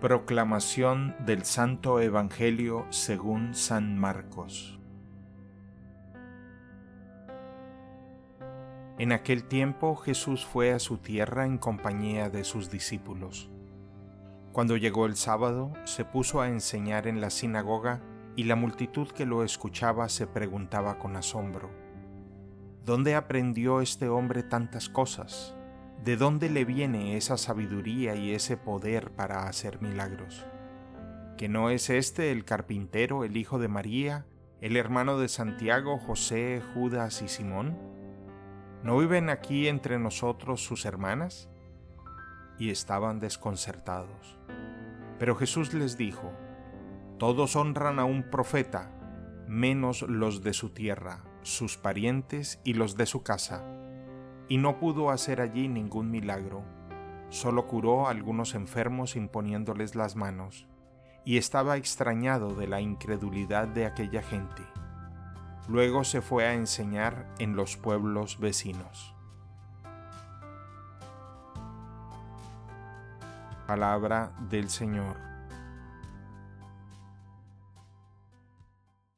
Proclamación del Santo Evangelio según San Marcos En aquel tiempo Jesús fue a su tierra en compañía de sus discípulos. Cuando llegó el sábado, se puso a enseñar en la sinagoga y la multitud que lo escuchaba se preguntaba con asombro, ¿Dónde aprendió este hombre tantas cosas? ¿De dónde le viene esa sabiduría y ese poder para hacer milagros? ¿Que no es este el carpintero, el hijo de María, el hermano de Santiago, José, Judas y Simón? ¿No viven aquí entre nosotros sus hermanas? Y estaban desconcertados. Pero Jesús les dijo, Todos honran a un profeta, menos los de su tierra, sus parientes y los de su casa y no pudo hacer allí ningún milagro. Solo curó a algunos enfermos imponiéndoles las manos, y estaba extrañado de la incredulidad de aquella gente. Luego se fue a enseñar en los pueblos vecinos. Palabra del Señor.